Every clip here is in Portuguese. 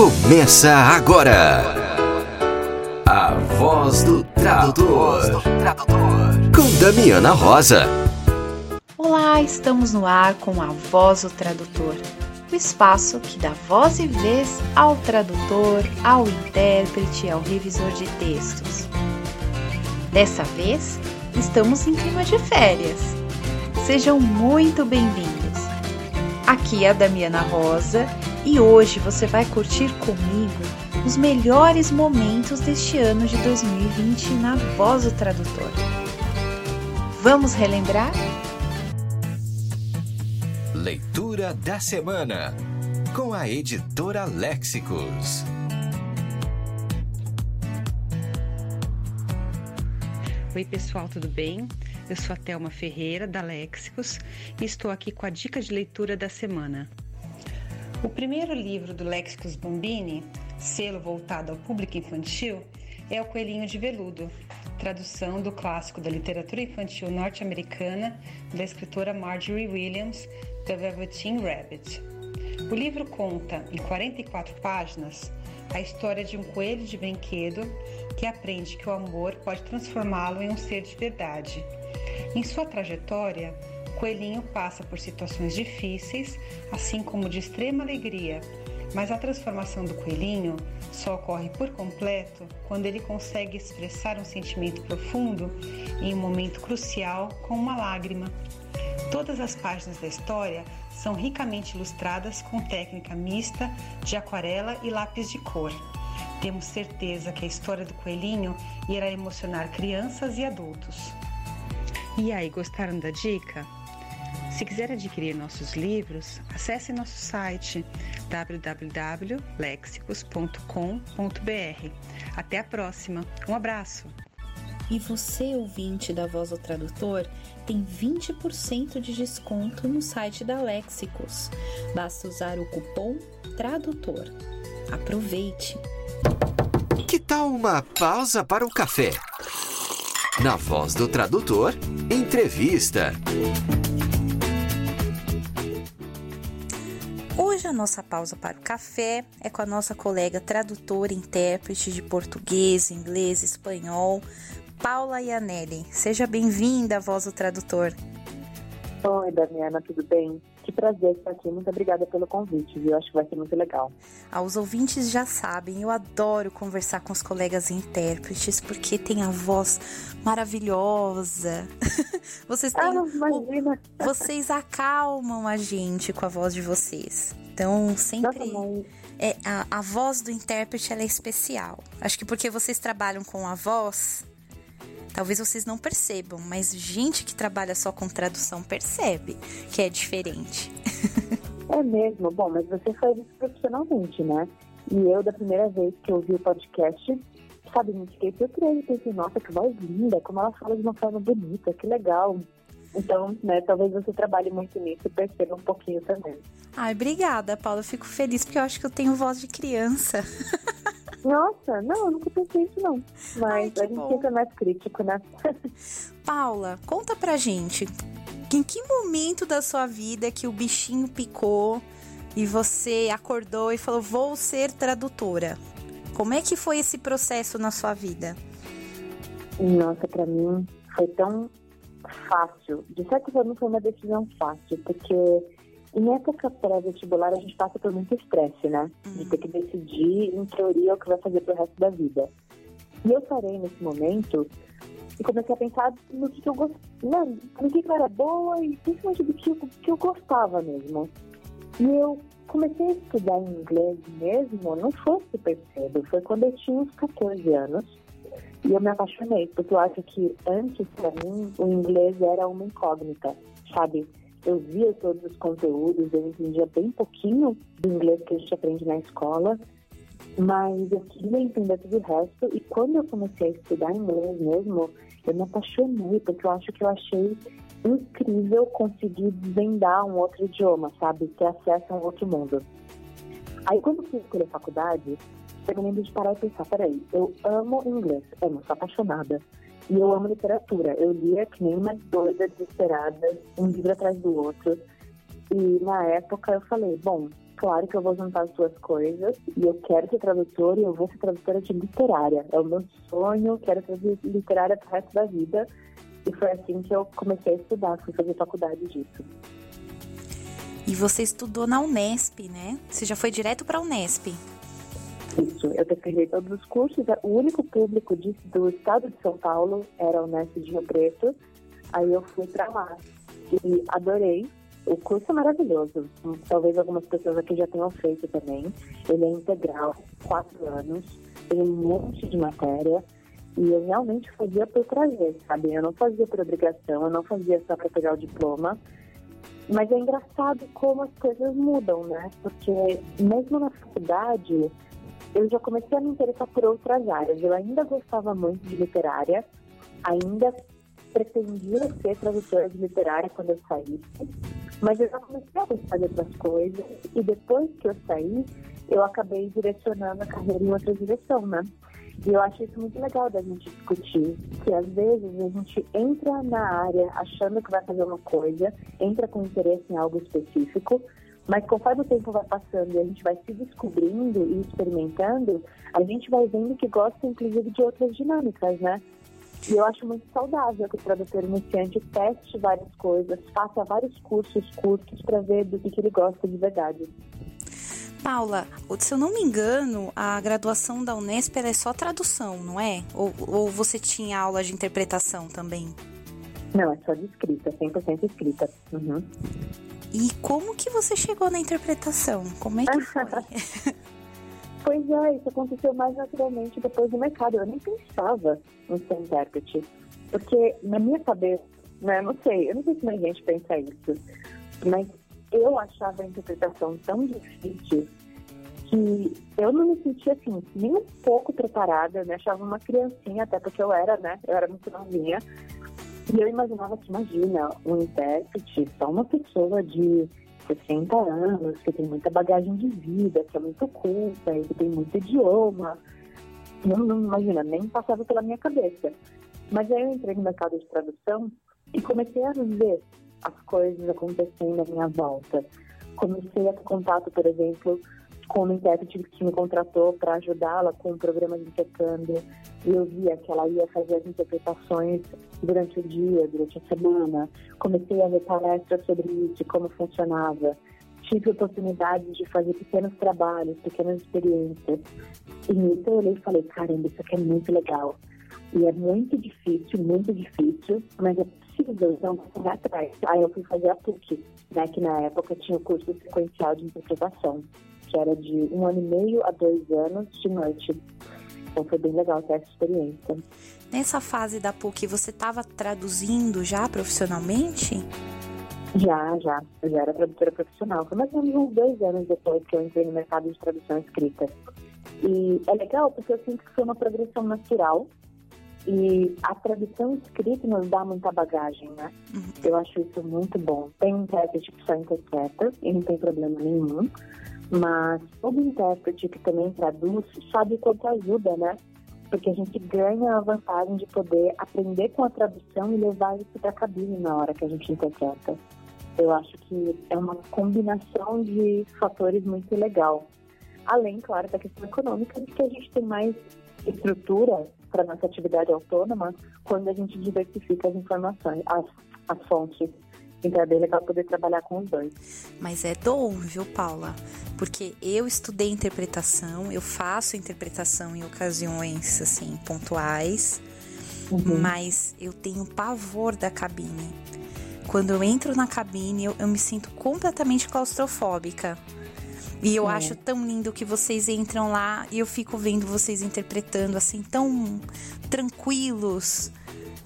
Começa agora. A voz do tradutor. Com Damiana Rosa. Olá, estamos no ar com a Voz do Tradutor. O espaço que dá voz e vez ao tradutor, ao intérprete, ao revisor de textos. Dessa vez, estamos em clima de férias. Sejam muito bem-vindos. Aqui é a Damiana Rosa e hoje você vai curtir comigo os melhores momentos deste ano de 2020 na Voz do Tradutor. Vamos relembrar? Leitura da semana com a editora Léxicos. Oi, pessoal, tudo bem? Eu sou a Thelma Ferreira, da Léxicos, e estou aqui com a dica de leitura da semana. O primeiro livro do Léxicos Bombini, selo voltado ao público infantil, é O Coelhinho de Veludo, tradução do clássico da literatura infantil norte-americana da escritora Marjorie Williams, The Velveteen Rabbit. O livro conta, em 44 páginas, a história de um coelho de brinquedo que aprende que o amor pode transformá-lo em um ser de verdade. Em sua trajetória, Coelhinho passa por situações difíceis, assim como de extrema alegria, mas a transformação do coelhinho só ocorre por completo quando ele consegue expressar um sentimento profundo em um momento crucial com uma lágrima. Todas as páginas da história são ricamente ilustradas com técnica mista de aquarela e lápis de cor. Temos certeza que a história do coelhinho irá emocionar crianças e adultos. E aí, gostaram da dica? Se quiser adquirir nossos livros, acesse nosso site www.lexicos.com.br. Até a próxima. Um abraço. E você, ouvinte da Voz do Tradutor, tem 20% de desconto no site da Léxicos. Basta usar o cupom TRADUTOR. Aproveite! Que tal uma pausa para o café? Na voz do tradutor, entrevista. A nossa pausa para o café é com a nossa colega tradutora e intérprete de português, inglês, espanhol, Paula Ianelli. Seja bem-vinda Voz do Tradutor. Oi, Damiana, tudo bem? Que prazer estar aqui. Muito obrigada pelo convite, viu? Acho que vai ser muito legal. Ah, os ouvintes já sabem, eu adoro conversar com os colegas intérpretes porque tem a voz maravilhosa. vocês têm, ah, imagina. vocês acalmam a gente com a voz de vocês. Então, sempre é a, a voz do intérprete ela é especial. Acho que porque vocês trabalham com a voz, Talvez vocês não percebam, mas gente que trabalha só com tradução percebe que é diferente. É mesmo. Bom, mas você faz isso profissionalmente, né? E eu, da primeira vez que ouvi o podcast, sabe, me fiquei surpresa. Pensei, nossa, que voz linda, como ela fala de uma forma bonita, que legal. Então, né, talvez você trabalhe muito nisso e perceba um pouquinho também. Ai, obrigada, Paula. Eu fico feliz porque eu acho que eu tenho voz de criança. Nossa, não, eu nunca pensei isso não. Mas Ai, a gente bom. fica mais crítico, né? Paula, conta pra gente. Em que momento da sua vida que o bichinho picou e você acordou e falou: "Vou ser tradutora"? Como é que foi esse processo na sua vida? Nossa, pra mim foi tão fácil. De certa forma foi uma decisão fácil, porque em época pré-vestibular a gente passa por muito estresse, né? De ter que decidir, em teoria, o que vai fazer pro resto da vida. E eu parei nesse momento e comecei a pensar no que, eu gostava, no que, eu era boa e principalmente do que, que eu gostava mesmo. E eu comecei a estudar inglês mesmo, não foi super cedo, foi quando eu tinha uns 14 anos. E eu me apaixonei, porque eu acho que antes, pra mim, o inglês era uma incógnita, sabe? Eu via todos os conteúdos, eu entendia bem pouquinho do inglês que a gente aprende na escola, mas eu queria entender tudo o resto. E quando eu comecei a estudar inglês mesmo, eu me apaixonei, porque eu acho que eu achei incrível conseguir desvendar um outro idioma, sabe? Ter acesso a um outro mundo. Aí quando eu fui escolher faculdade, eu lembro de parar e pensar, peraí, eu amo inglês, amo, sou apaixonada. E eu amo literatura. Eu lia que nem uma doida desesperada, um livro atrás do outro. E na época eu falei, bom, claro que eu vou juntar as duas coisas e eu quero ser tradutora e eu vou ser tradutora de literária. É o meu sonho, quero fazer literária pro resto da vida. E foi assim que eu comecei a estudar, fui fazer faculdade disso. E você estudou na Unesp, né? Você já foi direto para a Unesp? Isso, eu terminei todos os cursos. O único público de, do estado de São Paulo era a Unesp de Rio Preto. Aí eu fui para lá e adorei. O curso é maravilhoso. Talvez algumas pessoas aqui já tenham feito também. Ele é integral, quatro anos, tem um monte de matéria. E eu realmente fazia por prazer, sabe? Eu não fazia por obrigação, eu não fazia só para pegar o diploma. Mas é engraçado como as coisas mudam, né? Porque mesmo na faculdade, eu já comecei a me interessar por outras áreas. Eu ainda gostava muito de literária, ainda pretendia ser tradutora de literária quando eu saísse, mas eu já comecei a gostar de outras coisas e depois que eu saí, eu acabei direcionando a carreira em outra direção, né? E eu acho isso muito legal da gente discutir, que às vezes a gente entra na área achando que vai fazer uma coisa, entra com interesse em algo específico, mas conforme o tempo vai passando e a gente vai se descobrindo e experimentando, a gente vai vendo que gosta inclusive de outras dinâmicas, né? E eu acho muito saudável que o tradutor iniciante teste várias coisas, faça vários cursos curtos para ver do que, que ele gosta de verdade. Paula, se eu não me engano, a graduação da Unesp é só tradução, não é? Ou, ou você tinha aula de interpretação também? Não, é só de escrita, 100% escrita. Uhum. E como que você chegou na interpretação? Como é que foi? pois é, isso aconteceu mais naturalmente depois do mercado. Eu nem pensava em ser intérprete. Porque na minha cabeça, né, não sei, eu não sei se mais gente pensa isso, mas eu achava a interpretação tão difícil que eu não me sentia assim, nem um pouco preparada, me achava uma criancinha, até porque eu era, né? Eu era muito novinha. E eu imaginava que, imagina, um intérprete, só uma pessoa de 60 anos, que tem muita bagagem de vida, que é muito culta, que tem muito idioma. Não, não imagina, nem passava pela minha cabeça. Mas aí eu entrei no mercado de tradução e comecei a ver as coisas acontecendo à minha volta. Comecei a ter contato, por exemplo, com uma intérprete que me contratou para ajudá-la com o programa de intercâmbio. Eu via que ela ia fazer as interpretações durante o dia, durante a semana. Comecei a ver palestras sobre isso, como funcionava. Tive oportunidade de fazer pequenos trabalhos, pequenas experiências. E nisso eu olhei e falei, caramba, isso aqui é muito legal. E é muito difícil, muito difícil, mas é possível, então correr atrás. Aí eu fui fazer a PUC, né, que na época tinha o curso sequencial de interpretação, que era de um ano e meio a dois anos de noite. Então foi bem legal ter essa experiência. Nessa fase da PUC, você estava traduzindo já profissionalmente? Já, já. Eu já era tradutora profissional. Foi mais ou menos uns dois anos depois que eu entrei no mercado de tradução escrita. E é legal porque eu sinto que foi uma progressão natural e a tradução escrita nos dá muita bagagem, né? Uhum. Eu acho isso muito bom. Tem intérprete que só interpreta e não tem problema nenhum. Mas todo intérprete que também traduz sabe quanto ajuda, né? Porque a gente ganha a vantagem de poder aprender com a tradução e levar isso para a cabine na hora que a gente interpreta. Eu acho que é uma combinação de fatores muito legal. Além, claro, da questão econômica, de que a gente tem mais estrutura para nossa atividade autônoma quando a gente diversifica as informações, as, as fontes. Então é bem legal poder trabalhar com os dois. Mas é dom, viu, Paula? Porque eu estudei interpretação, eu faço interpretação em ocasiões assim pontuais, uhum. mas eu tenho pavor da cabine. Quando eu entro na cabine, eu, eu me sinto completamente claustrofóbica. E eu é. acho tão lindo que vocês entram lá e eu fico vendo vocês interpretando assim, tão tranquilos.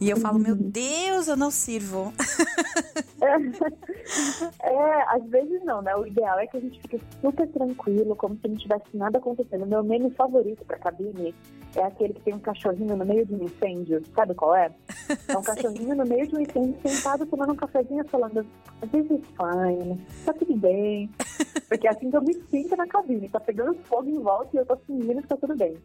E eu falo, meu uhum. Deus, eu não sirvo. É, às vezes não, né? O ideal é que a gente fique super tranquilo, como se não tivesse nada acontecendo. Meu meme favorito pra cabine é aquele que tem um cachorrinho no meio de um incêndio. Sabe qual é? É um cachorrinho no meio de um incêndio sentado tomando um cafezinho falando, this is fine, tá tudo bem. Porque é assim que eu me sinto na cabine, tá pegando fogo em volta e eu tô fingindo que tá tudo bem.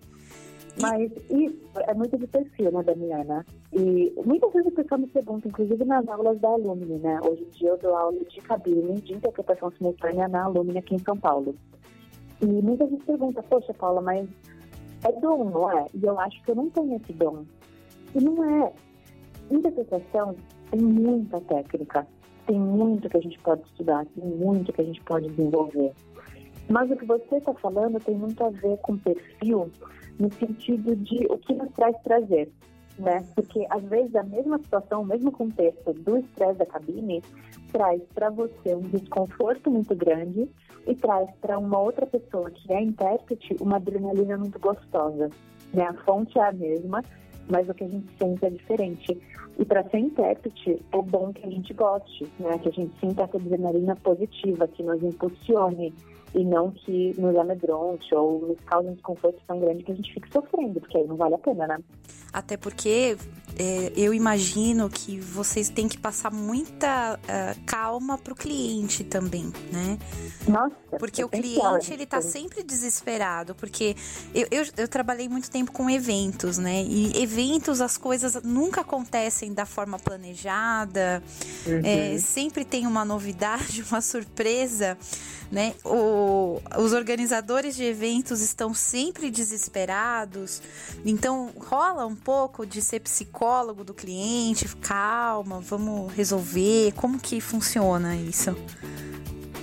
Mas isso é muito de perfil, né, Damiana? E muitas vezes o pessoal me pergunta, inclusive nas aulas da Alumni, né? Hoje em dia eu dou aula de cabine de interpretação simultânea na Alumni aqui em São Paulo. E muita gente pergunta, poxa, Paula, mas é dom, não é? E eu acho que eu não tenho esse dom. E não é. Interpretação tem muita técnica, tem muito que a gente pode estudar, tem muito que a gente pode desenvolver. Mas o que você está falando tem muito a ver com perfil no sentido de o que nos traz prazer, né? Porque às vezes a mesma situação, o mesmo contexto do estresse da cabine traz para você um desconforto muito grande e traz para uma outra pessoa que é intérprete uma adrenalina muito gostosa. Né? A fonte é a mesma, mas o que a gente sente é diferente. E para ser intérprete, é bom que a gente goste, né? que a gente sinta essa adrenalina positiva, que nos impulsione e não que nos amedronte ou nos cause um desconforto tão grande que a gente fique sofrendo, porque aí não vale a pena, né? Até porque é, eu imagino que vocês têm que passar muita uh, calma para o cliente também, né? Nossa. Porque o cliente, ele tá sempre desesperado, porque eu, eu, eu, trabalhei muito tempo com eventos, né? E eventos, as coisas nunca acontecem da forma planejada, uhum. é, sempre tem uma novidade, uma surpresa né? O, os organizadores de eventos estão sempre desesperados, então rola um pouco de ser psicólogo do cliente, calma, vamos resolver, como que funciona isso?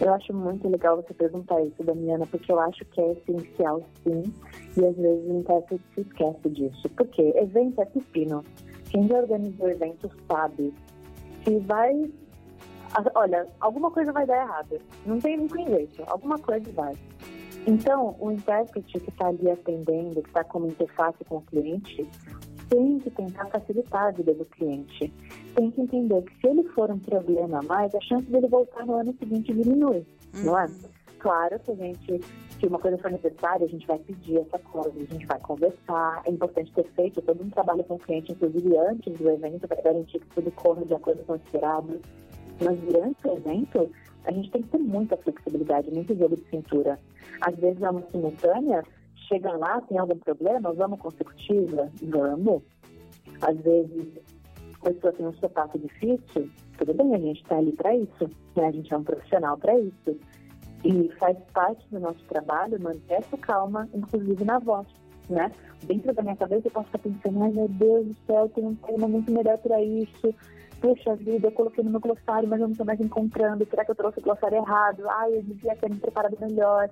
Eu acho muito legal você perguntar isso, Damiana, porque eu acho que é essencial, sim, e às vezes o intérprete se esquece disso. Porque evento é pepino. Quem já organizou eventos sabe. Se vai olha, alguma coisa vai dar errado. Não tem nem jeito, alguma coisa vai. Então, o intérprete que está ali atendendo, que está como interface com o cliente, tem que tentar facilitar a vida do cliente. Tem que entender que se ele for um problema a mais, a chance dele voltar no ano seguinte diminui, uhum. não é? Uhum. Claro que a gente, se uma coisa for necessária, a gente vai pedir essa coisa, a gente vai conversar. É importante ter feito todo um trabalho com o cliente, inclusive antes do evento, para garantir que tudo corra de acordo com o esperado. Mas durante o evento, a gente tem que ter muita flexibilidade, muito jogo de cintura. Às vezes é uma simultânea, chega lá, tem algum problema, vamos consecutiva? Vamos. Às vezes a pessoa tem um sotaque difícil, tudo bem, a gente está ali para isso, né? a gente é um profissional para isso. E faz parte do nosso trabalho manter essa calma, inclusive na voz. Né? Dentro da minha cabeça eu posso estar pensando, ai meu Deus do céu, tem um tema muito melhor para isso, puxa vida, eu coloquei no meu glossário, mas eu não estou mais encontrando, será que eu trouxe o glossário errado? Ai, eu devia ter me preparado melhor.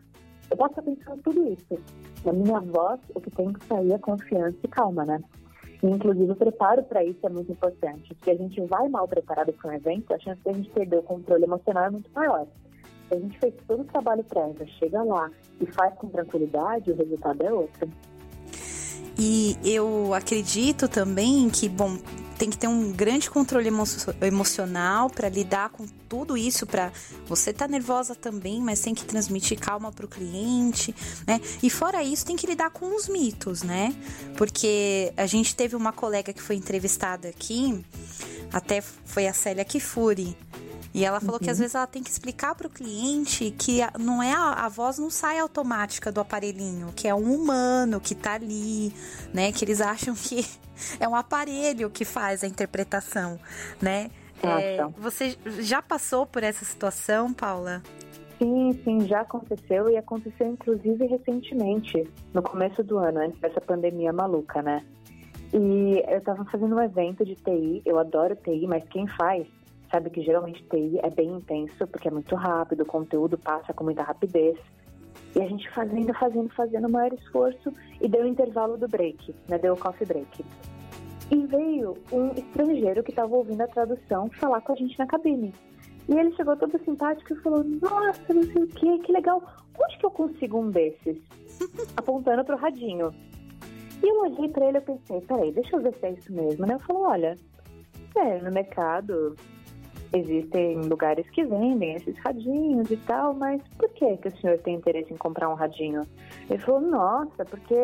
Eu posso estar pensando tudo isso. Na minha voz, o que tem que sair é confiança e calma, né? E, inclusive, o preparo para isso é muito importante. Se a gente vai mal preparado para um evento, a chance de a gente perder o controle emocional é muito maior. Se a gente fez todo o trabalho prévio, chega lá e faz com tranquilidade, o resultado é outro. E eu acredito também que, bom, tem que ter um grande controle emo emocional para lidar com tudo isso, para você tá nervosa também, mas tem que transmitir calma para o cliente, né? E fora isso, tem que lidar com os mitos, né? Porque a gente teve uma colega que foi entrevistada aqui, até foi a Célia Kifuri, e ela falou uhum. que às uhum. vezes ela tem que explicar para o cliente que não é a, a, voz não sai automática do aparelhinho, que é um humano que tá ali, né? Que eles acham que é um aparelho que faz a interpretação, né? É, você já passou por essa situação, Paula? Sim, sim, já aconteceu e aconteceu inclusive recentemente, no começo do ano, antes dessa pandemia maluca, né? E eu estava fazendo um evento de TI, eu adoro TI, mas quem faz sabe que geralmente TI é bem intenso, porque é muito rápido, o conteúdo passa com muita rapidez. E a gente fazendo, fazendo, fazendo o maior esforço e deu o intervalo do break, né? Deu o coffee break. E veio um estrangeiro que estava ouvindo a tradução falar com a gente na cabine. E ele chegou todo simpático e falou: Nossa, não sei o que, que legal. Onde que eu consigo um desses? Apontando pro radinho. E eu olhei para ele e pensei: Peraí, deixa eu ver se é isso mesmo, né? Eu falei: Olha, é, no mercado existem lugares que vendem esses radinhos e tal, mas por que, que o senhor tem interesse em comprar um radinho? Ele falou, nossa, porque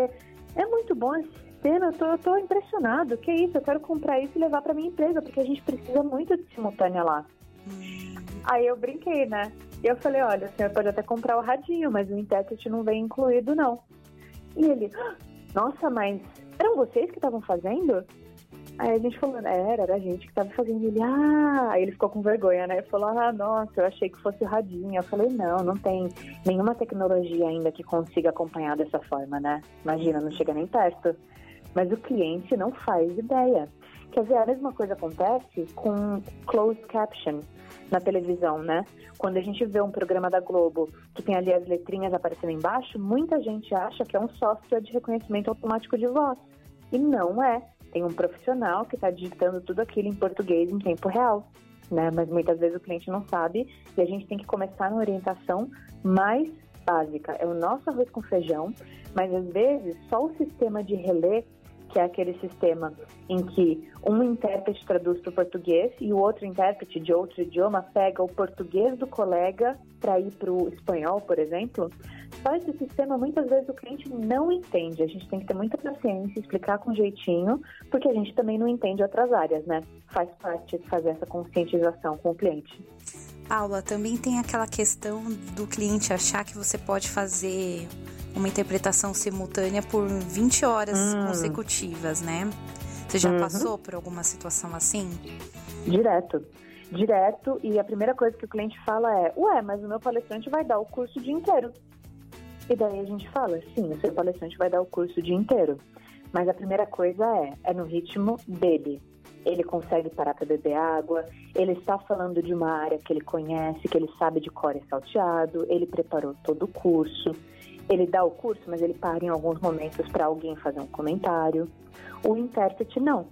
é muito bom esse sistema, eu tô, eu tô impressionado, que isso, eu quero comprar isso e levar para minha empresa, porque a gente precisa muito de simultânea lá. Hum. Aí eu brinquei, né? E eu falei, olha, o senhor pode até comprar o radinho, mas o intérprete não vem incluído, não. E ele, ah, nossa, mas eram vocês que estavam fazendo? Aí a gente falou, era, era a gente que estava fazendo. Ele, ah, aí ele ficou com vergonha, né? Falou, ah, nossa, eu achei que fosse radinho. Eu falei, não, não tem nenhuma tecnologia ainda que consiga acompanhar dessa forma, né? Imagina, não chega nem perto. Mas o cliente não faz ideia. Quer dizer, a mesma coisa acontece com closed caption na televisão, né? Quando a gente vê um programa da Globo que tem ali as letrinhas aparecendo embaixo, muita gente acha que é um software de reconhecimento automático de voz. E não é. Tem um profissional que está digitando tudo aquilo em português em tempo real. Né? Mas muitas vezes o cliente não sabe e a gente tem que começar na orientação mais básica. É o nosso arroz com feijão, mas às vezes só o sistema de relé que é aquele sistema em que um intérprete traduz para o português e o outro intérprete de outro idioma pega o português do colega para ir para o espanhol, por exemplo. Só esse sistema muitas vezes o cliente não entende. A gente tem que ter muita paciência, explicar com jeitinho, porque a gente também não entende outras áreas, né? Faz parte de fazer essa conscientização com o cliente. Paula, também tem aquela questão do cliente achar que você pode fazer uma interpretação simultânea por 20 horas hum. consecutivas, né? Você já uhum. passou por alguma situação assim? Direto. Direto, e a primeira coisa que o cliente fala é: Ué, mas o meu palestrante vai dar o curso o dia inteiro. E daí a gente fala: Sim, o seu palestrante vai dar o curso o dia inteiro. Mas a primeira coisa é: é no ritmo dele. Ele consegue parar para beber água, ele está falando de uma área que ele conhece, que ele sabe de cor e salteado, ele preparou todo o curso ele dá o curso, mas ele para em alguns momentos para alguém fazer um comentário. O intérprete não.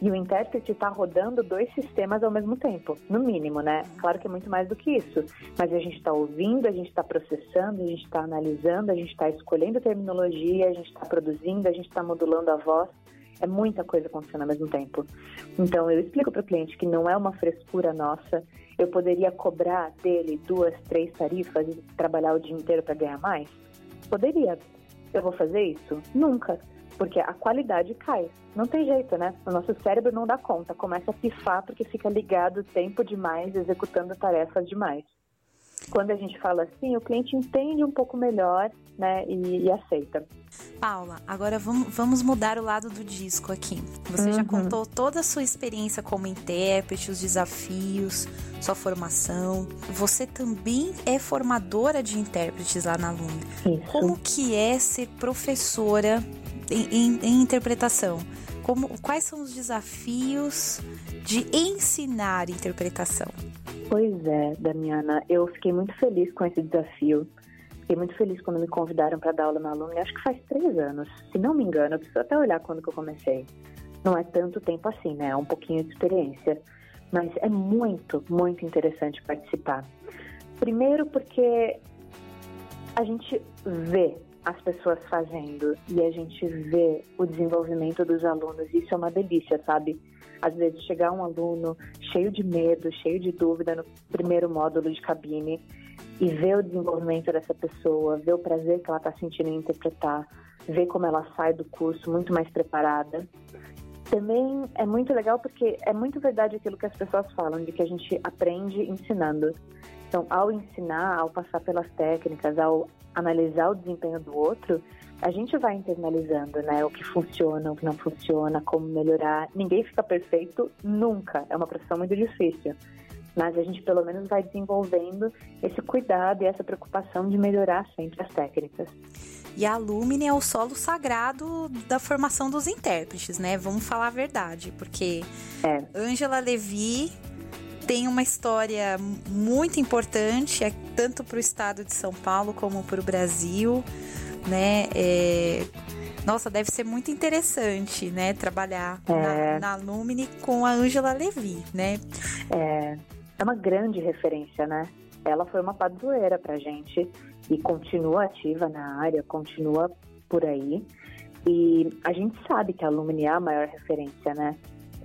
E o intérprete está rodando dois sistemas ao mesmo tempo, no mínimo, né? Claro que é muito mais do que isso, mas a gente está ouvindo, a gente está processando, a gente está analisando, a gente está escolhendo terminologia, a gente está produzindo, a gente está modulando a voz. É muita coisa acontecendo ao mesmo tempo. Então, eu explico para o cliente que não é uma frescura nossa. Eu poderia cobrar dele duas, três tarifas e trabalhar o dia inteiro para ganhar mais? Poderia. Eu vou fazer isso? Nunca. Porque a qualidade cai. Não tem jeito, né? O nosso cérebro não dá conta. Começa a pifar porque fica ligado tempo demais, executando tarefas demais. Quando a gente fala assim, o cliente entende um pouco melhor né, e, e aceita. Paula, agora vamos, vamos mudar o lado do disco aqui. Você uhum. já contou toda a sua experiência como intérprete, os desafios, sua formação. Você também é formadora de intérpretes lá na. Isso. Como que é ser professora em, em, em interpretação? Como, quais são os desafios de ensinar interpretação? Pois é, Damiana, eu fiquei muito feliz com esse desafio. Fiquei muito feliz quando me convidaram para dar aula na Alumni, acho que faz três anos, se não me engano, eu preciso até olhar quando que eu comecei. Não é tanto tempo assim, né? É um pouquinho de experiência. Mas é muito, muito interessante participar. Primeiro porque a gente vê as pessoas fazendo e a gente vê o desenvolvimento dos alunos. Isso é uma delícia, sabe? Às vezes chegar um aluno cheio de medo, cheio de dúvida no primeiro módulo de cabine e ver o desenvolvimento dessa pessoa, ver o prazer que ela está sentindo em interpretar, ver como ela sai do curso muito mais preparada. Também é muito legal porque é muito verdade aquilo que as pessoas falam, de que a gente aprende ensinando. Então, ao ensinar, ao passar pelas técnicas, ao analisar o desempenho do outro, a gente vai internalizando, né? O que funciona, o que não funciona, como melhorar. Ninguém fica perfeito nunca. É uma profissão muito difícil. Mas a gente pelo menos vai desenvolvendo esse cuidado e essa preocupação de melhorar sempre as técnicas. E a Lumine é o solo sagrado da formação dos intérpretes, né? Vamos falar a verdade, porque é. Angela Levi tem uma história muito importante, é, tanto para o estado de São Paulo como para o Brasil, né? É, nossa, deve ser muito interessante, né? Trabalhar é. na, na Lumine com a Angela Levi, né? É, é uma grande referência, né? Ela foi uma padroeira pra gente e continua ativa na área, continua por aí. E a gente sabe que a Lumine é a maior referência, né?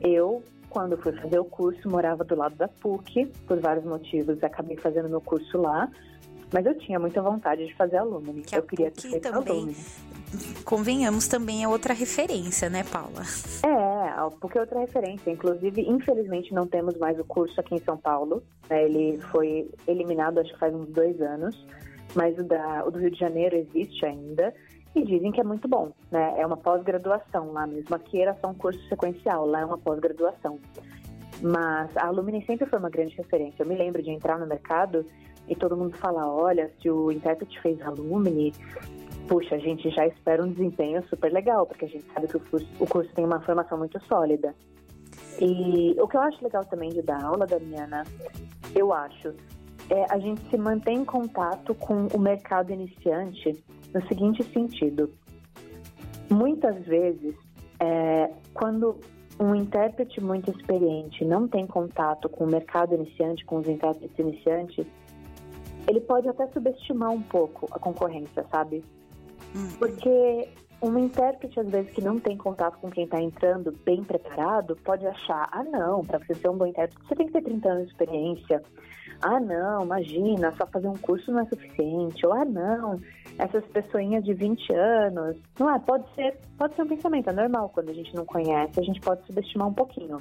Eu, quando fui fazer o curso, morava do lado da PUC, por vários motivos, acabei fazendo meu curso lá. Mas eu tinha muita vontade de fazer Alumni. Que eu queria ter feito também, convenhamos, também é outra referência, né, Paula? É, porque é outra referência. Inclusive, infelizmente, não temos mais o curso aqui em São Paulo. Né? Ele foi eliminado, acho que faz uns dois anos. mas o, da, o do Rio de Janeiro existe ainda e dizem que é muito bom, né? É uma pós-graduação lá mesmo. Aqui era só um curso sequencial, lá é uma pós-graduação. Mas a Alumni sempre foi uma grande referência. Eu me lembro de entrar no mercado e todo mundo falar, olha, se o intérprete fez Alumni, puxa, a gente já espera um desempenho super legal, porque a gente sabe que o curso, o curso tem uma formação muito sólida. E o que eu acho legal também de dar aula, Damiana, eu acho, é a gente se manter em contato com o mercado iniciante no seguinte sentido. Muitas vezes, é, quando um intérprete muito experiente não tem contato com o mercado iniciante, com os intérpretes iniciantes, ele pode até subestimar um pouco a concorrência, sabe? Hum. Porque um intérprete, às vezes, que não tem contato com quem está entrando bem preparado, pode achar: ah, não, para você ser um bom intérprete, você tem que ter 30 anos de experiência. Ah, não, imagina, só fazer um curso não é suficiente. Ou, ah, não, essas pessoinhas de 20 anos. Não é, pode ser, pode ser um pensamento, é normal quando a gente não conhece, a gente pode subestimar um pouquinho.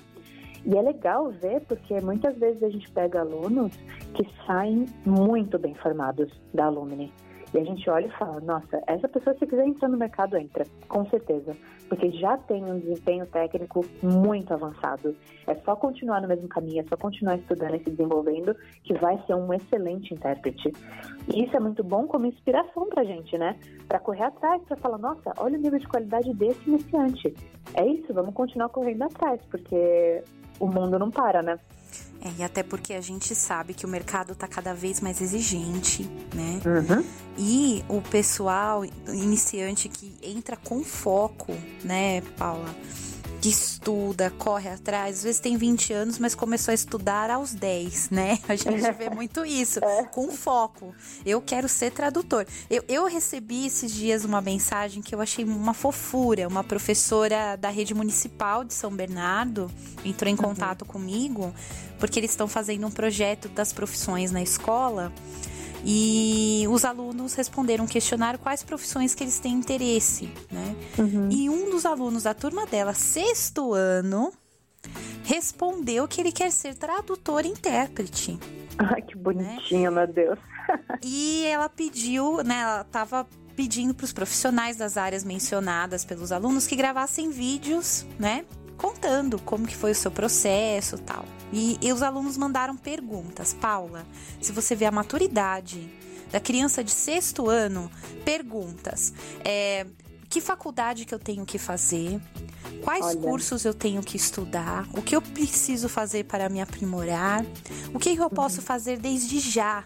E é legal ver porque muitas vezes a gente pega alunos que saem muito bem formados da Alumni. E a gente olha e fala, nossa, essa pessoa se quiser entrar no mercado, entra, com certeza. Porque já tem um desempenho técnico muito avançado. É só continuar no mesmo caminho, é só continuar estudando e se desenvolvendo, que vai ser um excelente intérprete. E isso é muito bom como inspiração pra gente, né? Para correr atrás, para falar, nossa, olha o nível de qualidade desse iniciante. É isso, vamos continuar correndo atrás, porque o mundo não para, né? É, e até porque a gente sabe que o mercado está cada vez mais exigente, né? Uhum. E o pessoal iniciante que entra com foco, né, Paula? Que estuda, corre atrás, às vezes tem 20 anos, mas começou a estudar aos 10, né? A gente vê muito isso, é. com foco. Eu quero ser tradutor. Eu, eu recebi esses dias uma mensagem que eu achei uma fofura. Uma professora da rede municipal de São Bernardo entrou em uhum. contato uhum. comigo, porque eles estão fazendo um projeto das profissões na escola. E os alunos responderam um questionário quais profissões que eles têm interesse, né? Uhum. E um dos alunos da turma dela, sexto ano, respondeu que ele quer ser tradutor e intérprete. Ai, que bonitinho, né? meu Deus. e ela pediu, né? Ela tava pedindo para os profissionais das áreas mencionadas pelos alunos que gravassem vídeos, né? Contando como que foi o seu processo tal. E, e os alunos mandaram perguntas. Paula, se você vê a maturidade da criança de sexto ano, perguntas. É, que faculdade que eu tenho que fazer? Quais Olha. cursos eu tenho que estudar? O que eu preciso fazer para me aprimorar? O que eu posso uhum. fazer desde já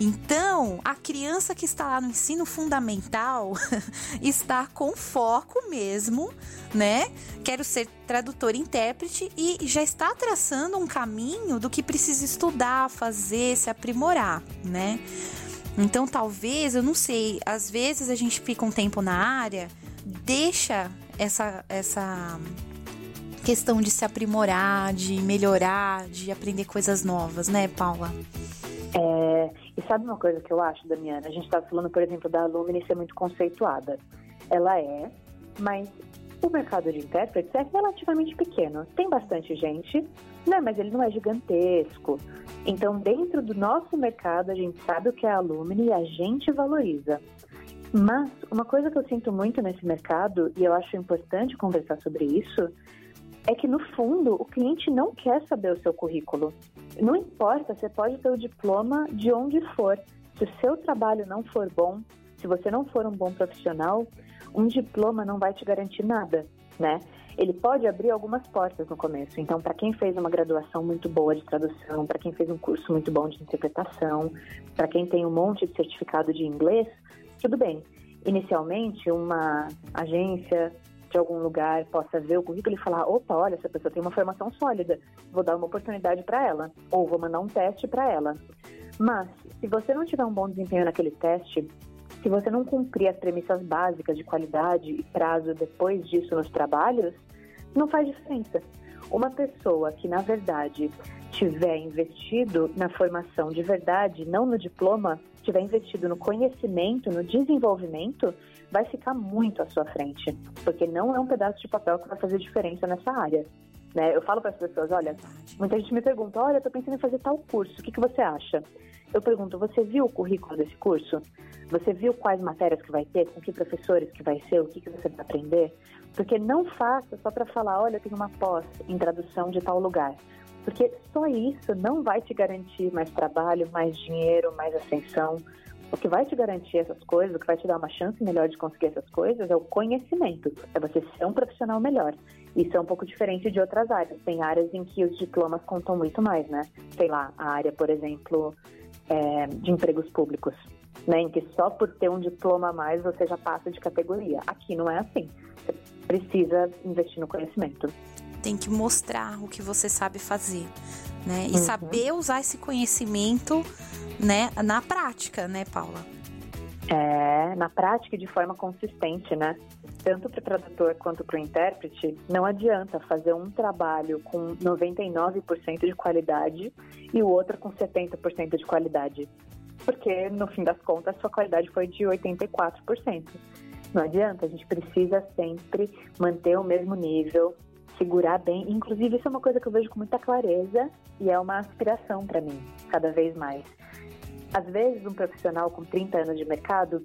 então, a criança que está lá no ensino fundamental está com foco mesmo, né? Quero ser tradutor intérprete e já está traçando um caminho do que precisa estudar, fazer, se aprimorar, né? Então, talvez, eu não sei, às vezes a gente fica um tempo na área, deixa essa essa questão de se aprimorar, de melhorar, de aprender coisas novas, né, Paula? É, e sabe uma coisa que eu acho, Damiana? A gente está falando, por exemplo, da Alumni ser muito conceituada. Ela é, mas o mercado de intérpretes é relativamente pequeno. Tem bastante gente, né? mas ele não é gigantesco. Então, dentro do nosso mercado, a gente sabe o que é Alumni e a gente valoriza. Mas uma coisa que eu sinto muito nesse mercado, e eu acho importante conversar sobre isso, é que no fundo o cliente não quer saber o seu currículo. Não importa, você pode ter o diploma de onde for. Se o seu trabalho não for bom, se você não for um bom profissional, um diploma não vai te garantir nada, né? Ele pode abrir algumas portas no começo. Então, para quem fez uma graduação muito boa de tradução, para quem fez um curso muito bom de interpretação, para quem tem um monte de certificado de inglês, tudo bem. Inicialmente, uma agência de algum lugar possa ver o currículo e falar: opa, olha, essa pessoa tem uma formação sólida, vou dar uma oportunidade para ela, ou vou mandar um teste para ela. Mas, se você não tiver um bom desempenho naquele teste, se você não cumprir as premissas básicas de qualidade e prazo depois disso nos trabalhos, não faz diferença. Uma pessoa que, na verdade, tiver investido na formação de verdade, não no diploma, tiver investido no conhecimento, no desenvolvimento, vai ficar muito à sua frente, porque não é um pedaço de papel que vai fazer diferença nessa área. Né? Eu falo para as pessoas, olha, muita gente me pergunta, olha, eu tô pensando em fazer tal curso, o que, que você acha? eu pergunto, você viu o currículo desse curso? Você viu quais matérias que vai ter, com que professores que vai ser, o que, que você vai aprender? Porque não faça só para falar, olha, eu tenho uma pós em tradução de tal lugar. Porque só isso não vai te garantir mais trabalho, mais dinheiro, mais ascensão. O que vai te garantir essas coisas, o que vai te dar uma chance melhor de conseguir essas coisas é o conhecimento, é você ser um profissional melhor. Isso é um pouco diferente de outras áreas. Tem áreas em que os diplomas contam muito mais, né? Sei lá, a área, por exemplo, é, de empregos públicos, né? Em que só por ter um diploma a mais você já passa de categoria. Aqui não é assim. Você precisa investir no conhecimento. Tem que mostrar o que você sabe fazer, né? E uhum. saber usar esse conhecimento né, na prática, né, Paula? É, na prática e de forma consistente, né? Tanto para o tradutor quanto para o intérprete, não adianta fazer um trabalho com 99% de qualidade e o outro com 70% de qualidade. Porque, no fim das contas, sua qualidade foi de 84%. Não adianta, a gente precisa sempre manter o mesmo nível, segurar bem. Inclusive, isso é uma coisa que eu vejo com muita clareza e é uma aspiração para mim, cada vez mais. Às vezes, um profissional com 30 anos de mercado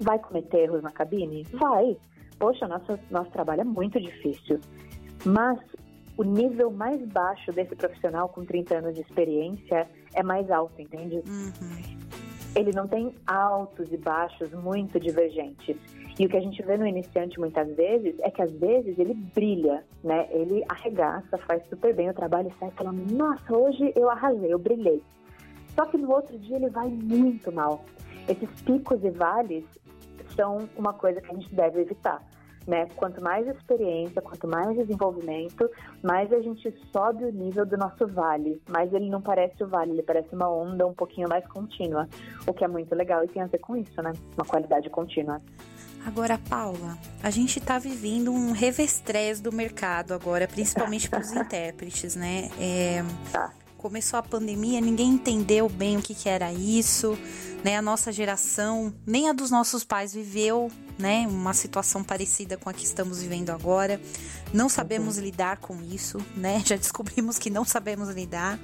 vai cometer erros na cabine? Vai. Poxa, nosso, nosso trabalho é muito difícil. Mas o nível mais baixo desse profissional com 30 anos de experiência é mais alto, entende? Uhum. Ele não tem altos e baixos muito divergentes. E o que a gente vê no iniciante muitas vezes é que às vezes ele brilha, né? Ele arregaça, faz super bem o trabalho e sai falando: Nossa, hoje eu arrasei, eu brilhei. Só que no outro dia ele vai muito mal. Esses picos e vales são uma coisa que a gente deve evitar. Né? Quanto mais experiência, quanto mais desenvolvimento, mais a gente sobe o nível do nosso vale. Mas ele não parece o vale, ele parece uma onda um pouquinho mais contínua, o que é muito legal e tem a ver com isso, né? Uma qualidade contínua. Agora, Paula, a gente está vivendo um revestrez do mercado agora, principalmente para os intérpretes, né? É... Tá começou a pandemia, ninguém entendeu bem o que, que era isso, né? A nossa geração, nem a dos nossos pais viveu, né? Uma situação parecida com a que estamos vivendo agora. Não sabemos uhum. lidar com isso, né? Já descobrimos que não sabemos lidar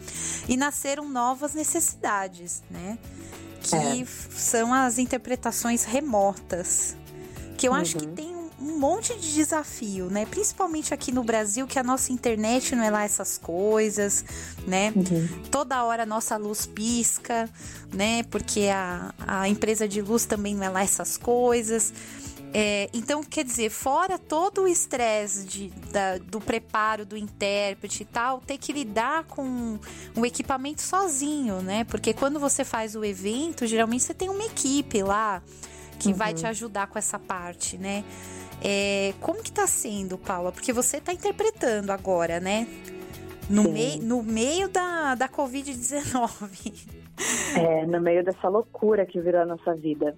e nasceram novas necessidades, né? Que é. são as interpretações remotas, que eu uhum. acho que uhum. tem um monte de desafio, né? Principalmente aqui no Brasil, que a nossa internet não é lá essas coisas, né? Uhum. Toda hora a nossa luz pisca, né? Porque a, a empresa de luz também não é lá essas coisas. É, então, quer dizer, fora todo o estresse do preparo do intérprete e tal, ter que lidar com o equipamento sozinho, né? Porque quando você faz o evento, geralmente você tem uma equipe lá que uhum. vai te ajudar com essa parte, né? É, como que tá sendo, Paula? Porque você tá interpretando agora, né? No, mei, no meio da, da Covid-19. É, no meio dessa loucura que virou a nossa vida.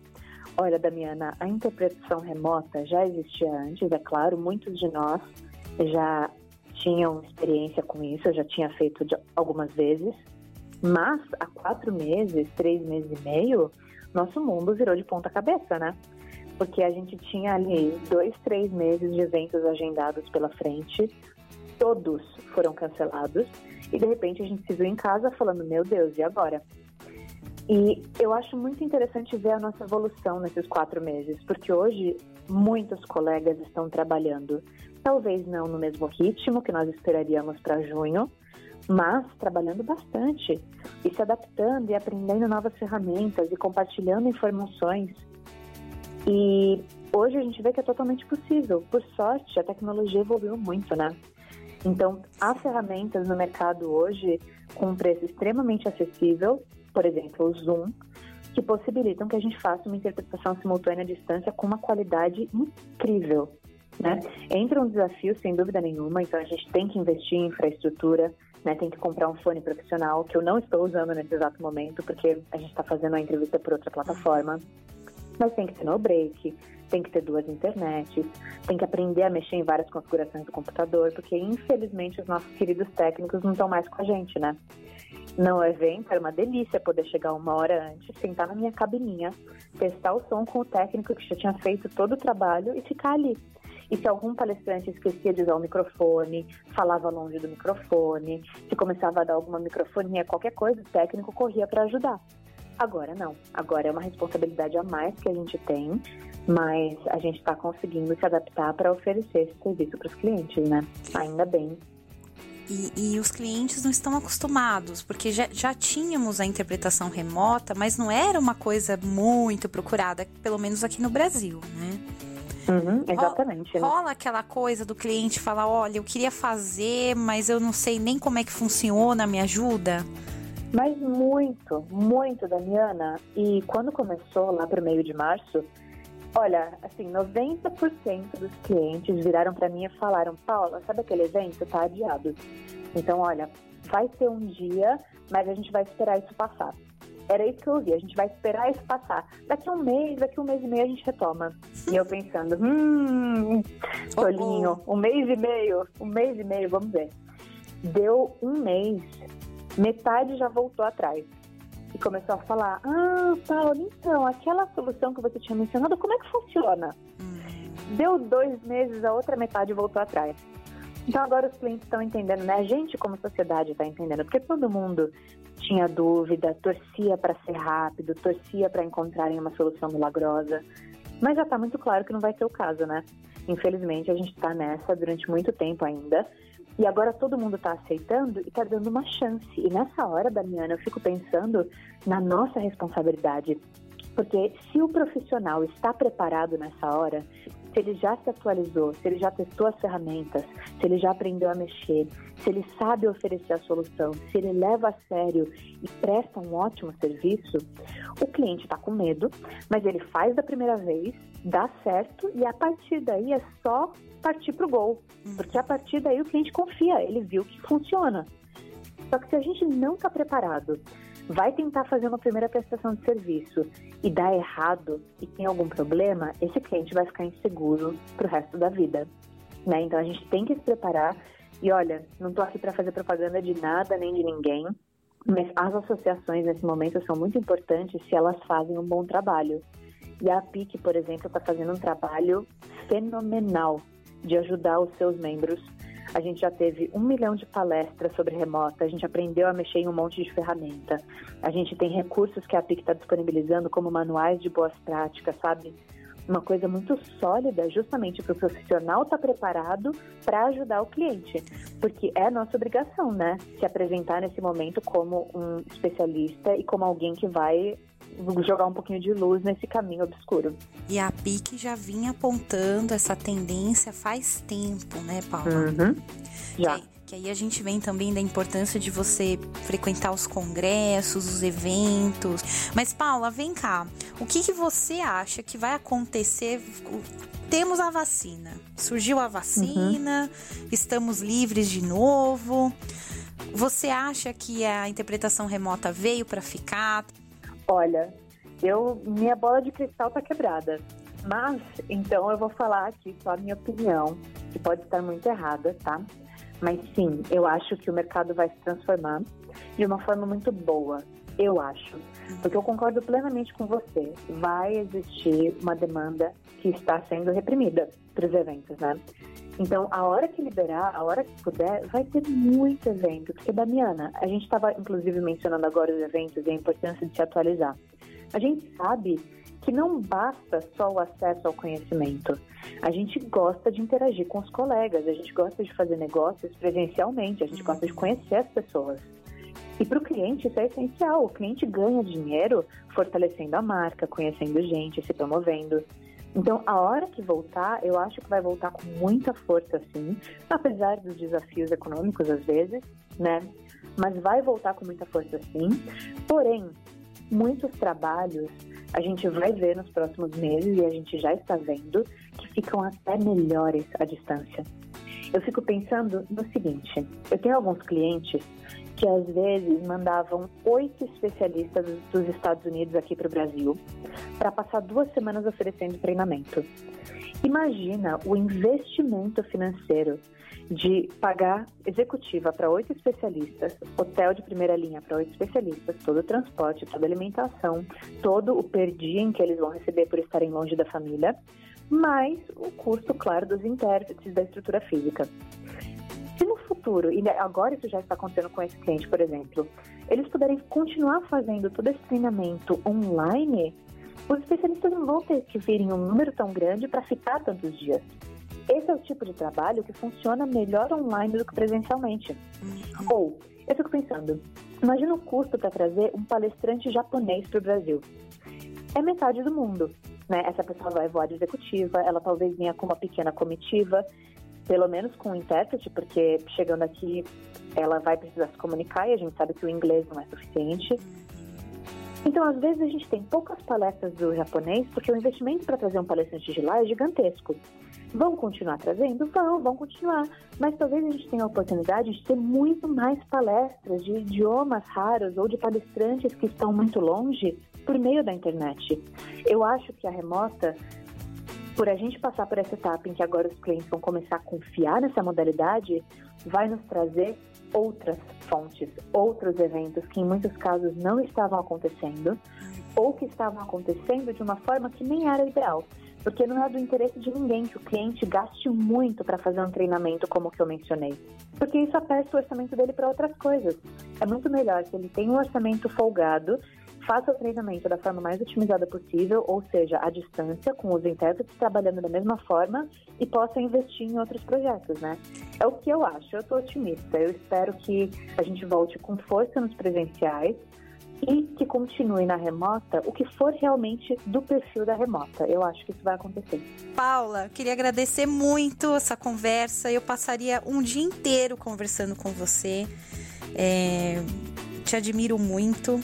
Olha, Damiana, a interpretação remota já existia antes, é claro, muitos de nós já tinham experiência com isso, eu já tinha feito algumas vezes, mas há quatro meses, três meses e meio, nosso mundo virou de ponta cabeça, né? porque a gente tinha ali dois, três meses de eventos agendados pela frente, todos foram cancelados, e de repente a gente se viu em casa falando: meu Deus, e agora? E eu acho muito interessante ver a nossa evolução nesses quatro meses, porque hoje muitos colegas estão trabalhando, talvez não no mesmo ritmo que nós esperaríamos para junho, mas trabalhando bastante e se adaptando e aprendendo novas ferramentas e compartilhando informações e hoje a gente vê que é totalmente possível. Por sorte, a tecnologia evoluiu muito, né? Então, há ferramentas no mercado hoje com um preço extremamente acessível, por exemplo, o Zoom, que possibilitam que a gente faça uma interpretação simultânea à distância com uma qualidade incrível. Né? Entra um desafio, sem dúvida nenhuma, então a gente tem que investir em infraestrutura, né? tem que comprar um fone profissional, que eu não estou usando nesse exato momento, porque a gente está fazendo a entrevista por outra plataforma mas tem que ter no break, tem que ter duas internets, tem que aprender a mexer em várias configurações do computador, porque infelizmente os nossos queridos técnicos não estão mais com a gente, né? No evento era uma delícia poder chegar uma hora antes, sentar na minha cabininha, testar o som com o técnico que já tinha feito todo o trabalho e ficar ali. E se algum palestrante esquecia de usar o microfone, falava longe do microfone, se começava a dar alguma microfonia, qualquer coisa, o técnico corria para ajudar. Agora não. Agora é uma responsabilidade a mais que a gente tem, mas a gente está conseguindo se adaptar para oferecer esse serviço para os clientes, né? Ainda bem. E, e, os clientes não estão acostumados, porque já, já tínhamos a interpretação remota, mas não era uma coisa muito procurada, pelo menos aqui no Brasil, né? Uhum, exatamente. Rola, rola aquela coisa do cliente falar, olha, eu queria fazer, mas eu não sei nem como é que funciona, me ajuda? Mas muito, muito, Damiana. E quando começou lá para o meio de março, olha, assim, 90% dos clientes viraram para mim e falaram: Paula, sabe aquele evento? Tá adiado. Então, olha, vai ter um dia, mas a gente vai esperar isso passar. Era isso que eu ouvi, a gente vai esperar isso passar. Daqui um mês, daqui um mês e meio a gente retoma. E eu pensando, hum, Tolinho, um mês e meio, um mês e meio, vamos ver. Deu um mês, metade já voltou atrás. E começou a falar: Ah, Paulo, então, aquela solução que você tinha mencionado, como é que funciona? Hum. Deu dois meses, a outra metade voltou atrás. Então agora os clientes estão entendendo, né? A gente como sociedade está entendendo, porque todo mundo tinha dúvida, torcia para ser rápido, torcia para encontrarem uma solução milagrosa. Mas já está muito claro que não vai ser o caso, né? Infelizmente a gente está nessa durante muito tempo ainda. E agora todo mundo está aceitando e está dando uma chance. E nessa hora, Damiana, eu fico pensando na nossa responsabilidade. Porque se o profissional está preparado nessa hora, se ele já se atualizou, se ele já testou as ferramentas, se ele já aprendeu a mexer, se ele sabe oferecer a solução, se ele leva a sério e presta um ótimo serviço, o cliente está com medo, mas ele faz da primeira vez, dá certo e a partir daí é só partir para o gol. Uhum. Porque a partir daí o cliente confia, ele viu que funciona. Só que se a gente não está preparado, vai tentar fazer uma primeira prestação de serviço e dá errado e tem algum problema, esse cliente vai ficar inseguro para o resto da vida. Né? Então a gente tem que se preparar. E olha, não estou aqui para fazer propaganda de nada nem de ninguém, mas as associações nesse momento são muito importantes se elas fazem um bom trabalho. E a PIC, por exemplo, está fazendo um trabalho fenomenal de ajudar os seus membros. A gente já teve um milhão de palestras sobre remota, a gente aprendeu a mexer em um monte de ferramenta. A gente tem recursos que a PIC está disponibilizando, como manuais de boas práticas, sabe? Uma coisa muito sólida, justamente para o profissional estar tá preparado para ajudar o cliente. Porque é nossa obrigação, né? Se apresentar nesse momento como um especialista e como alguém que vai jogar um pouquinho de luz nesse caminho obscuro. E a PIC já vinha apontando essa tendência faz tempo, né, Paula? Uhum. Já. Que, que aí a gente vem também da importância de você frequentar os congressos, os eventos. Mas, Paula, vem cá. O que, que você acha que vai acontecer? Temos a vacina. Surgiu a vacina, uhum. estamos livres de novo. Você acha que a interpretação remota veio para ficar? Olha, eu minha bola de cristal tá quebrada. Mas, então eu vou falar aqui só a minha opinião, que pode estar muito errada, tá? Mas sim, eu acho que o mercado vai se transformar de uma forma muito boa. Eu acho. Porque eu concordo plenamente com você. Vai existir uma demanda que está sendo reprimida para os eventos, né? Então, a hora que liberar, a hora que puder, vai ter muito evento. Porque, Damiana, a gente estava inclusive mencionando agora os eventos e a importância de se atualizar. A gente sabe que não basta só o acesso ao conhecimento. A gente gosta de interagir com os colegas, a gente gosta de fazer negócios presencialmente, a gente gosta de conhecer as pessoas. E para o cliente isso é essencial. O cliente ganha dinheiro fortalecendo a marca, conhecendo gente, se promovendo. Então, a hora que voltar, eu acho que vai voltar com muita força, sim, apesar dos desafios econômicos às vezes, né? Mas vai voltar com muita força, sim. Porém, muitos trabalhos a gente vai ver nos próximos meses e a gente já está vendo que ficam até melhores à distância. Eu fico pensando no seguinte: eu tenho alguns clientes que às vezes mandavam oito especialistas dos Estados Unidos aqui para o Brasil para passar duas semanas oferecendo treinamento. Imagina o investimento financeiro de pagar executiva para oito especialistas, hotel de primeira linha para oito especialistas, todo o transporte, toda a alimentação, todo o per diem que eles vão receber por estarem longe da família, mais o custo, claro, dos intérpretes da estrutura física. Se no futuro, e agora isso já está acontecendo com esse cliente, por exemplo, eles puderem continuar fazendo todo esse treinamento online, os especialistas não vão ter que vir em um número tão grande para ficar tantos dias. Esse é o tipo de trabalho que funciona melhor online do que presencialmente. Uhum. Ou, eu fico pensando, imagina o custo para trazer um palestrante japonês para o Brasil. É metade do mundo. Né? Essa pessoa vai voar de executiva, ela talvez venha com uma pequena comitiva, pelo menos com um intérprete, porque chegando aqui ela vai precisar se comunicar e a gente sabe que o inglês não é suficiente. Então, às vezes, a gente tem poucas palestras do japonês, porque o investimento para trazer um palestrante de lá é gigantesco. Vão continuar trazendo? Vão, vão continuar. Mas talvez a gente tenha a oportunidade de ter muito mais palestras de idiomas raros ou de palestrantes que estão muito longe por meio da internet. Eu acho que a remota, por a gente passar por essa etapa em que agora os clientes vão começar a confiar nessa modalidade, vai nos trazer outras fontes, outros eventos que em muitos casos não estavam acontecendo ou que estavam acontecendo de uma forma que nem era ideal. Porque não é do interesse de ninguém que o cliente gaste muito para fazer um treinamento como o que eu mencionei. Porque isso aperta o orçamento dele para outras coisas. É muito melhor se ele tem um orçamento folgado, faça o treinamento da forma mais otimizada possível, ou seja, à distância, com os intérpretes trabalhando da mesma forma e possa investir em outros projetos, né? É o que eu acho, eu estou otimista. Eu espero que a gente volte com força nos presenciais, e que continue na remota o que for realmente do perfil da remota. Eu acho que isso vai acontecer. Paula, queria agradecer muito essa conversa. Eu passaria um dia inteiro conversando com você. É, te admiro muito.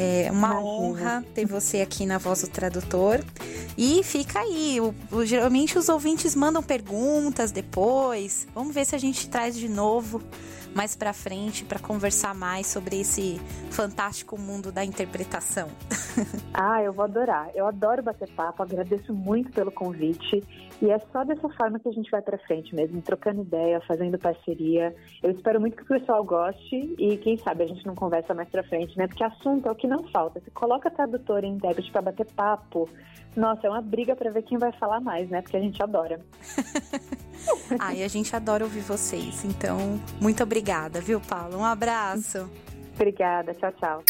É uma honra ter você aqui na Voz do Tradutor. E fica aí. O, o, geralmente os ouvintes mandam perguntas depois. Vamos ver se a gente traz de novo mais para frente para conversar mais sobre esse fantástico mundo da interpretação. ah, eu vou adorar. Eu adoro bater papo, agradeço muito pelo convite. E é só dessa forma que a gente vai para frente mesmo, trocando ideia, fazendo parceria. Eu espero muito que o pessoal goste e quem sabe a gente não conversa mais para frente, né? Porque assunto é o que não falta. Se coloca tradutor e intérprete para bater papo, nossa, é uma briga para ver quem vai falar mais, né? Porque a gente adora. ah, e a gente adora ouvir vocês. Então, muito obrigada, viu, Paulo? Um abraço. Obrigada, tchau, tchau.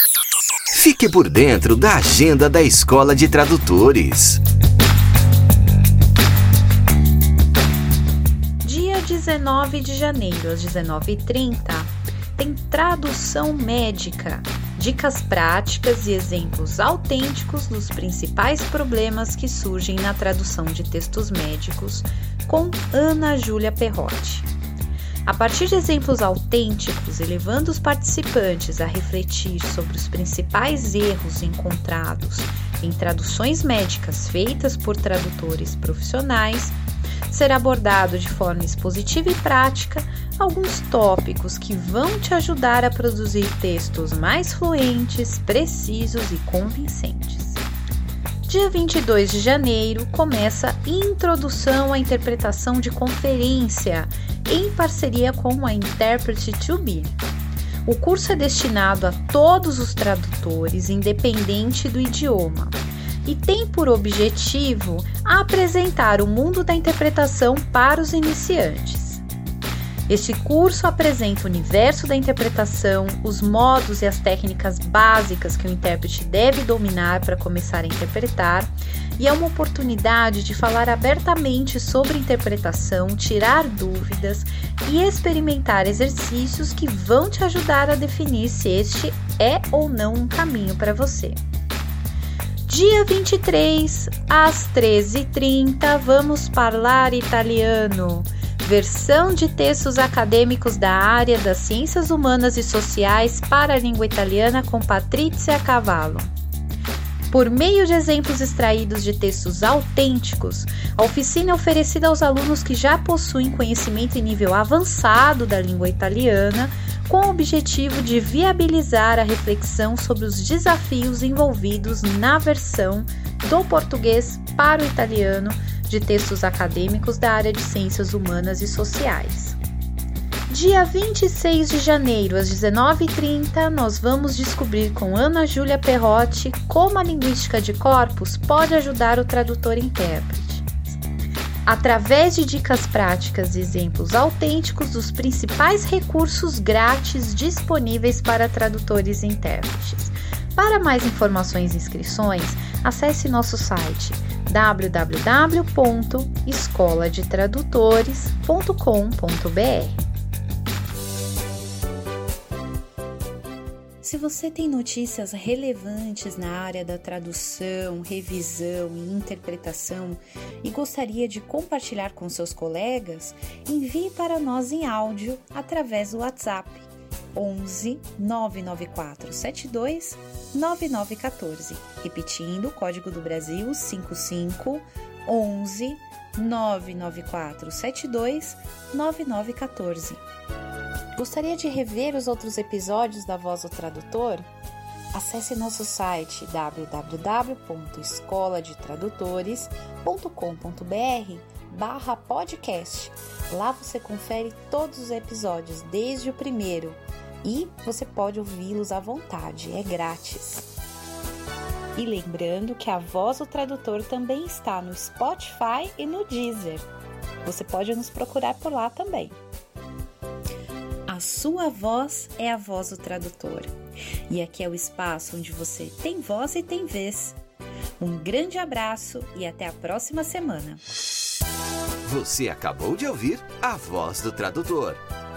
Fique por dentro da agenda da Escola de Tradutores. Dia 19 de janeiro, às 19h30, tem tradução médica dicas práticas e exemplos autênticos dos principais problemas que surgem na tradução de textos médicos, com Ana Júlia Perrotti. A partir de exemplos autênticos e levando os participantes a refletir sobre os principais erros encontrados em traduções médicas feitas por tradutores profissionais, será abordado de forma expositiva e prática alguns tópicos que vão te ajudar a produzir textos mais fluentes, precisos e convincentes. Dia 22 de janeiro começa Introdução à Interpretação de Conferência, em parceria com a Interprete 2B. O curso é destinado a todos os tradutores, independente do idioma e tem por objetivo apresentar o mundo da interpretação para os iniciantes. Este curso apresenta o universo da interpretação, os modos e as técnicas básicas que o intérprete deve dominar para começar a interpretar, e é uma oportunidade de falar abertamente sobre interpretação, tirar dúvidas e experimentar exercícios que vão te ajudar a definir se este é ou não um caminho para você. Dia 23, às 13h30, vamos falar italiano. Versão de textos acadêmicos da área das ciências humanas e sociais para a língua italiana com Patrícia Cavallo. Por meio de exemplos extraídos de textos autênticos, a oficina é oferecida aos alunos que já possuem conhecimento em nível avançado da língua italiana com o objetivo de viabilizar a reflexão sobre os desafios envolvidos na versão do português para o italiano de textos acadêmicos da área de ciências humanas e sociais. Dia 26 de janeiro, às 19h30, nós vamos descobrir com Ana Júlia Perrotti como a linguística de corpos pode ajudar o tradutor intérprete. através de dicas práticas e exemplos autênticos dos principais recursos grátis disponíveis para tradutores e intérpretes. Para mais informações e inscrições, acesse nosso site www.escoladetradutores.com.br. Se você tem notícias relevantes na área da tradução, revisão e interpretação e gostaria de compartilhar com seus colegas, envie para nós em áudio através do WhatsApp 11 994 72 9914. Repetindo, código do Brasil 55 11 994 72 9914. Gostaria de rever os outros episódios da Voz do Tradutor? Acesse nosso site www.escoladetradutores.com.br barra podcast. Lá você confere todos os episódios, desde o primeiro, e você pode ouvi-los à vontade, é grátis. E lembrando que a Voz do Tradutor também está no Spotify e no Deezer. Você pode nos procurar por lá também. A sua voz é a voz do tradutor. E aqui é o espaço onde você tem voz e tem vez. Um grande abraço e até a próxima semana. Você acabou de ouvir a voz do tradutor.